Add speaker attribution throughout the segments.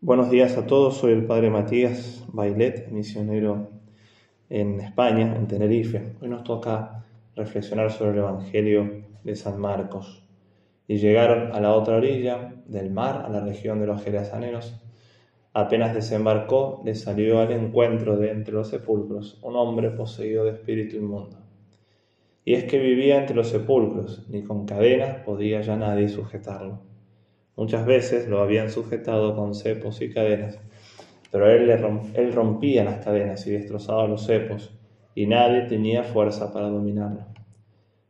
Speaker 1: Buenos días a todos, soy el Padre Matías Bailet, misionero en España, en Tenerife. Hoy nos toca reflexionar sobre el Evangelio de San Marcos. Y llegaron a la otra orilla del mar, a la región de los Gerasaneros. Apenas desembarcó, le salió al encuentro de entre los sepulcros un hombre poseído de espíritu inmundo. Y es que vivía entre los sepulcros, ni con cadenas podía ya nadie sujetarlo Muchas veces lo habían sujetado con cepos y cadenas, pero él, él rompía las cadenas y destrozaba los cepos, y nadie tenía fuerza para dominarlo.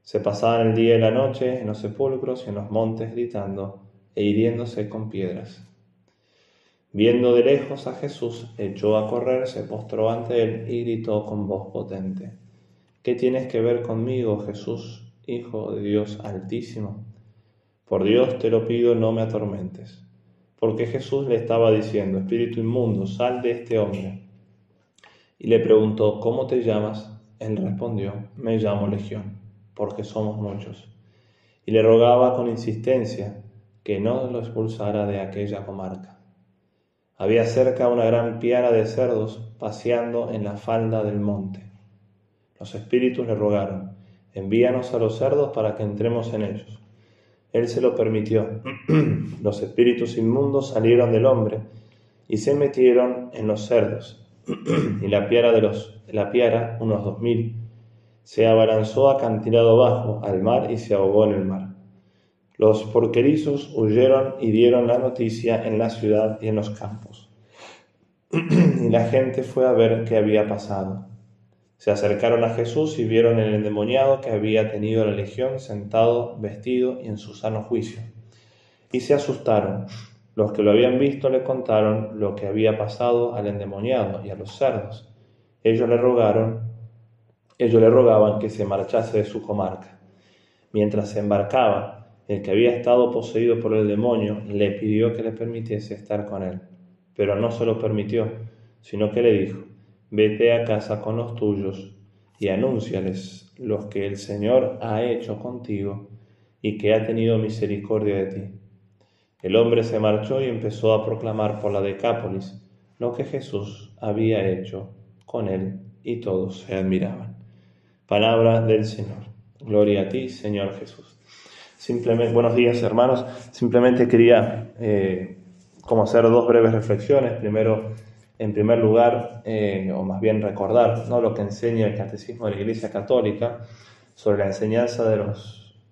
Speaker 1: Se pasaban el día y la noche en los sepulcros y en los montes gritando e hiriéndose con piedras. Viendo de lejos a Jesús, echó a correr, se postró ante él y gritó con voz potente, ¿Qué tienes que ver conmigo, Jesús, Hijo de Dios Altísimo? Por Dios te lo pido, no me atormentes. Porque Jesús le estaba diciendo, Espíritu inmundo, sal de este hombre. Y le preguntó, ¿cómo te llamas? Él respondió, me llamo Legión, porque somos muchos. Y le rogaba con insistencia que no lo expulsara de aquella comarca. Había cerca una gran piara de cerdos paseando en la falda del monte. Los espíritus le rogaron, envíanos a los cerdos para que entremos en ellos. Él se lo permitió. los espíritus inmundos salieron del hombre y se metieron en los cerdos. y la piara de los la piara, unos dos mil, se abalanzó acantilado bajo al mar y se ahogó en el mar. Los porquerizos huyeron y dieron la noticia en la ciudad y en los campos. y la gente fue a ver qué había pasado. Se acercaron a Jesús y vieron el endemoniado que había tenido la legión sentado, vestido y en su sano juicio. Y se asustaron. Los que lo habían visto le contaron lo que había pasado al endemoniado y a los cerdos. Ellos le rogaron, ellos le rogaban que se marchase de su comarca. Mientras se embarcaba, el que había estado poseído por el demonio le pidió que le permitiese estar con él. Pero no se lo permitió, sino que le dijo, Vete a casa con los tuyos y anúnciales los que el Señor ha hecho contigo y que ha tenido misericordia de ti. El hombre se marchó y empezó a proclamar por la Decápolis lo que Jesús había hecho con él y todos se admiraban. Palabra del Señor. Gloria a ti, Señor Jesús. Simplemente, buenos días, hermanos. Simplemente quería eh, como hacer dos breves reflexiones. Primero, en primer lugar, eh, o más bien recordar ¿no? lo que enseña el catecismo de la Iglesia Católica sobre la enseñanza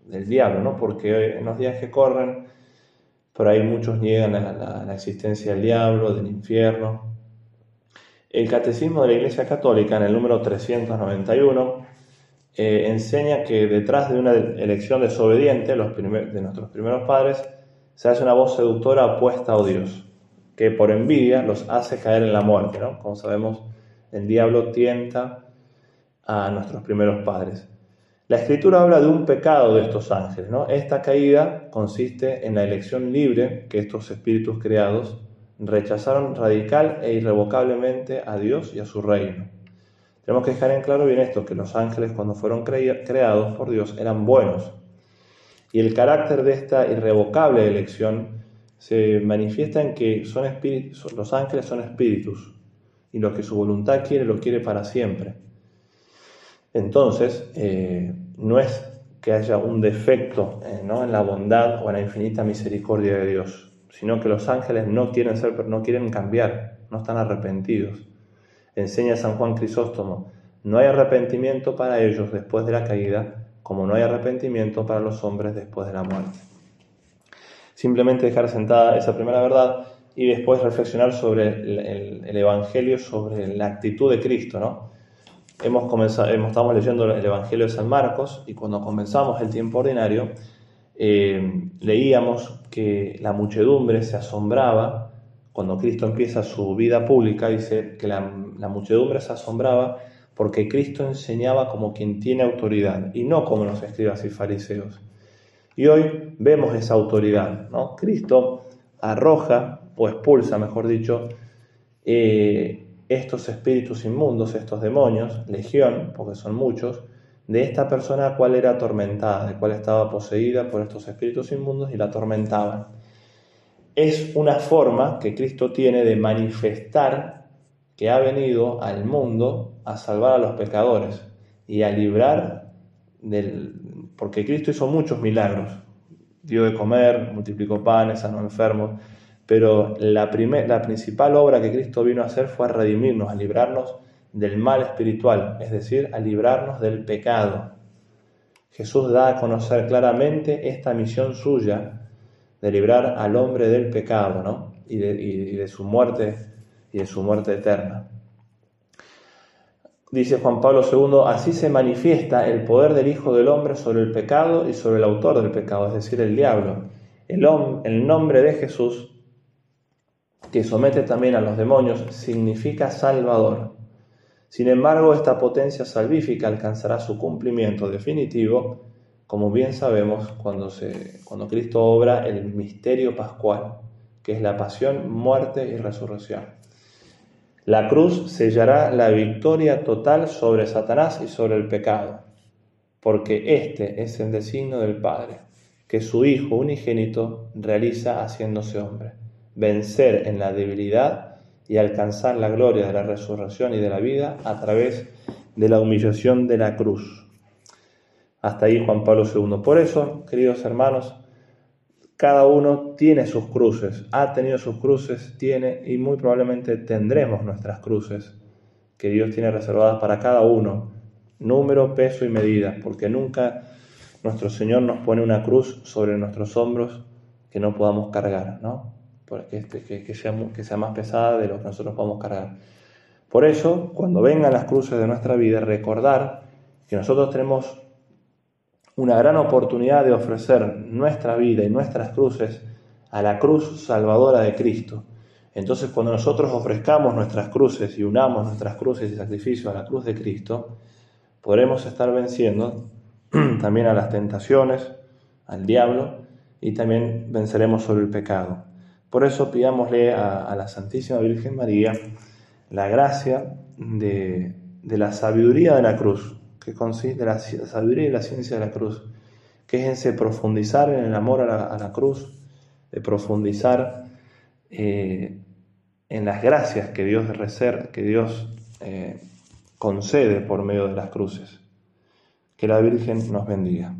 Speaker 1: del diablo, ¿no? porque en los días que corren, por ahí muchos niegan la, la, existencia del diablo, del infierno. El catecismo de la Iglesia Católica, en el número 391, eh, enseña que detrás de una elección desobediente de nuestros primeros padres se hace una voz seductora opuesta a Dios que por envidia los hace caer en la muerte. ¿no? Como sabemos, el diablo tienta a nuestros primeros padres. La escritura habla de un pecado de estos ángeles. ¿no? Esta caída consiste en la elección libre que estos espíritus creados rechazaron radical e irrevocablemente a Dios y a su reino. Tenemos que dejar en claro bien esto, que los ángeles cuando fueron creados por Dios eran buenos. Y el carácter de esta irrevocable elección se manifiesta en que son espíritus, los ángeles son espíritus y lo que su voluntad quiere lo quiere para siempre. Entonces, eh, no es que haya un defecto eh, ¿no? en la bondad o en la infinita misericordia de Dios, sino que los ángeles no quieren ser, no quieren cambiar, no están arrepentidos. Enseña San Juan Crisóstomo, no hay arrepentimiento para ellos después de la caída, como no hay arrepentimiento para los hombres después de la muerte simplemente dejar sentada esa primera verdad y después reflexionar sobre el, Evangelio, sobre la actitud de Cristo, ¿no? Hemos comenzado, estamos leyendo el Evangelio de San Marcos y cuando comenzamos el tiempo ordinario eh, leíamos que la muchedumbre se asombraba, cuando Cristo empieza su vida pública, dice que la, la muchedumbre se asombraba porque Cristo enseñaba como quien tiene autoridad y no como los escribas y fariseos. Y hoy vemos esa autoridad. ¿no? Cristo arroja o expulsa, mejor dicho, eh, estos espíritus inmundos, estos demonios, legión, porque son muchos, de esta persona cual era atormentada, de cual estaba poseída por estos espíritus inmundos y la atormentaban. es una forma que Cristo tiene de manifestar que ha venido al mundo a salvar a los pecadores y a librar del... porque Cristo hizo muchos milagros, dio de comer, multiplicó panes, sanó enfermos, pero la, la principal obra que Cristo vino a hacer fue a redimirnos, a librarnos del mal espiritual, es decir, a librarnos del pecado. Jesús da a conocer claramente esta misión suya de librar al hombre del pecado ¿no? y, de, y de su muerte y de su muerte eterna. Dice Juan Pablo II, así se manifiesta el poder del Hijo del Hombre sobre el pecado y sobre el autor del pecado, es decir, el diablo. El, el nombre de Jesús, que somete también a los demonios, significa Salvador. Sin embargo, esta potencia salvífica alcanzará su cumplimiento definitivo, como bien sabemos, cuando, se, cuando Cristo obra el misterio pascual, que es la pasión, muerte y resurrección. La cruz sellará la victoria total sobre Satanás y sobre el pecado, porque este es el designio del Padre, que su Hijo unigénito realiza haciéndose hombre, vencer en la debilidad y alcanzar la gloria de la resurrección y de la vida a través de la humillación de la cruz. Hasta ahí Juan Pablo II. Por eso, queridos hermanos, cada uno tiene sus cruces, ha tenido sus cruces, tiene y muy probablemente tendremos nuestras cruces que Dios tiene reservadas para cada uno, número, peso y medida, porque nunca nuestro Señor nos pone una cruz sobre nuestros hombros que no podamos cargar, ¿no? Porque este, que, sea, que sea más pesada de lo que nosotros podamos cargar. Por eso, cuando vengan las cruces de nuestra vida, recordar que nosotros tenemos una gran oportunidad de ofrecer nuestra vida y nuestras cruces a la cruz salvadora de Cristo. Entonces cuando nosotros ofrezcamos nuestras cruces y unamos nuestras cruces y sacrificios a la cruz de Cristo, podremos estar venciendo también a las tentaciones, al diablo, y también venceremos sobre el pecado. Por eso pidámosle a, la Santísima Virgen María la gracia de, de la sabiduría de la cruz, que consiste en la sabiduría y la ciencia de la cruz, que es ese profundizar en el amor a la, cruz, de profundizar eh, en las gracias que Dios, reser, que Dios eh, concede por medio de las cruces. Que la Virgen nos bendiga.